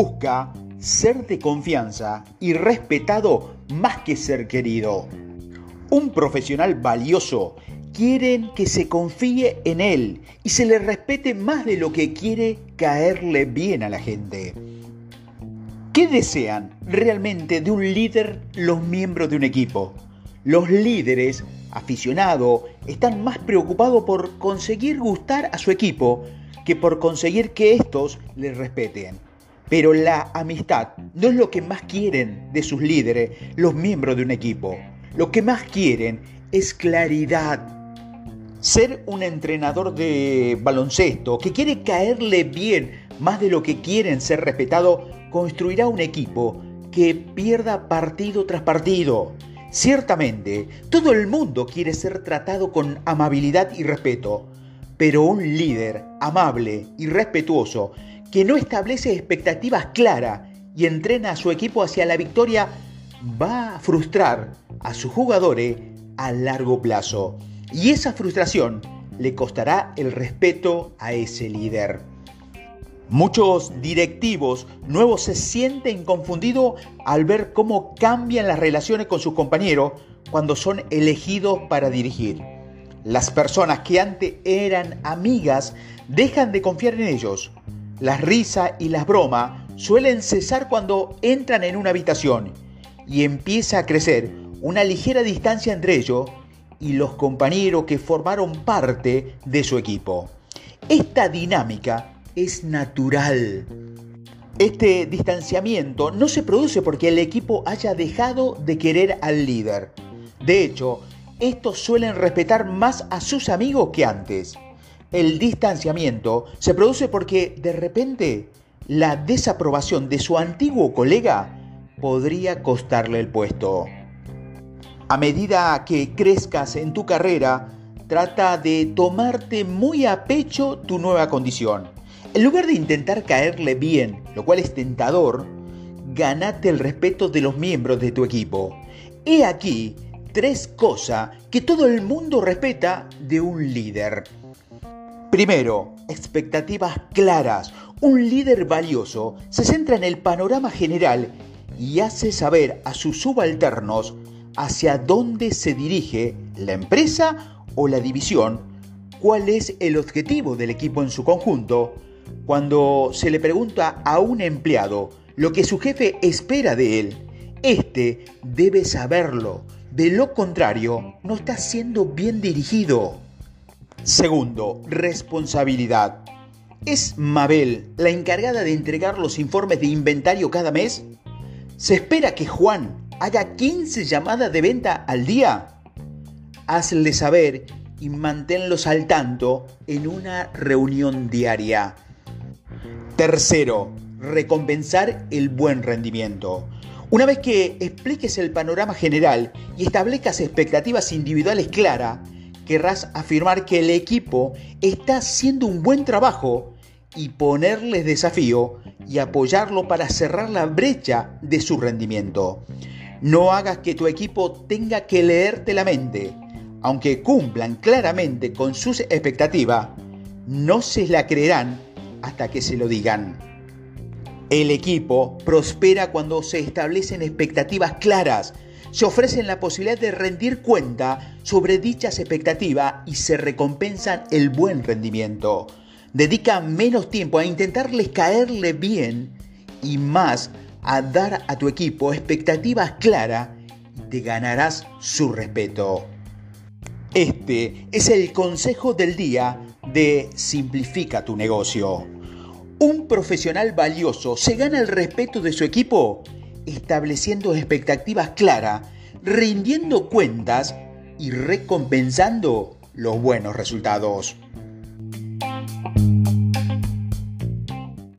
busca ser de confianza y respetado más que ser querido. Un profesional valioso quiere que se confíe en él y se le respete más de lo que quiere caerle bien a la gente. ¿Qué desean realmente de un líder los miembros de un equipo? Los líderes aficionados están más preocupados por conseguir gustar a su equipo que por conseguir que estos les respeten. Pero la amistad no es lo que más quieren de sus líderes, los miembros de un equipo. Lo que más quieren es claridad. Ser un entrenador de baloncesto que quiere caerle bien más de lo que quieren ser respetado, construirá un equipo que pierda partido tras partido. Ciertamente, todo el mundo quiere ser tratado con amabilidad y respeto, pero un líder amable y respetuoso que no establece expectativas claras y entrena a su equipo hacia la victoria va a frustrar a sus jugadores a largo plazo. Y esa frustración le costará el respeto a ese líder. Muchos directivos nuevos se sienten confundidos al ver cómo cambian las relaciones con sus compañeros cuando son elegidos para dirigir. Las personas que antes eran amigas dejan de confiar en ellos. Las risas y las bromas suelen cesar cuando entran en una habitación y empieza a crecer una ligera distancia entre ellos y los compañeros que formaron parte de su equipo. Esta dinámica es natural. Este distanciamiento no se produce porque el equipo haya dejado de querer al líder. De hecho, estos suelen respetar más a sus amigos que antes. El distanciamiento se produce porque de repente la desaprobación de su antiguo colega podría costarle el puesto. A medida que crezcas en tu carrera, trata de tomarte muy a pecho tu nueva condición. En lugar de intentar caerle bien, lo cual es tentador, ganate el respeto de los miembros de tu equipo. He aquí tres cosas que todo el mundo respeta de un líder. Primero, expectativas claras. Un líder valioso se centra en el panorama general y hace saber a sus subalternos hacia dónde se dirige la empresa o la división, cuál es el objetivo del equipo en su conjunto, cuando se le pregunta a un empleado lo que su jefe espera de él, este debe saberlo. De lo contrario, no está siendo bien dirigido. Segundo, responsabilidad. ¿Es Mabel la encargada de entregar los informes de inventario cada mes? ¿Se espera que Juan haga 15 llamadas de venta al día? Hazle saber y manténlos al tanto en una reunión diaria. Tercero, recompensar el buen rendimiento. Una vez que expliques el panorama general y establezcas expectativas individuales claras, querrás afirmar que el equipo está haciendo un buen trabajo y ponerles desafío y apoyarlo para cerrar la brecha de su rendimiento. No hagas que tu equipo tenga que leerte la mente. Aunque cumplan claramente con sus expectativas, no se la creerán hasta que se lo digan. El equipo prospera cuando se establecen expectativas claras, se ofrecen la posibilidad de rendir cuenta sobre dichas expectativas y se recompensan el buen rendimiento. Dedica menos tiempo a intentarles caerle bien y más a dar a tu equipo expectativas claras y te ganarás su respeto. Este es el consejo del día de Simplifica tu negocio. Un profesional valioso se gana el respeto de su equipo estableciendo expectativas claras, rindiendo cuentas y recompensando los buenos resultados.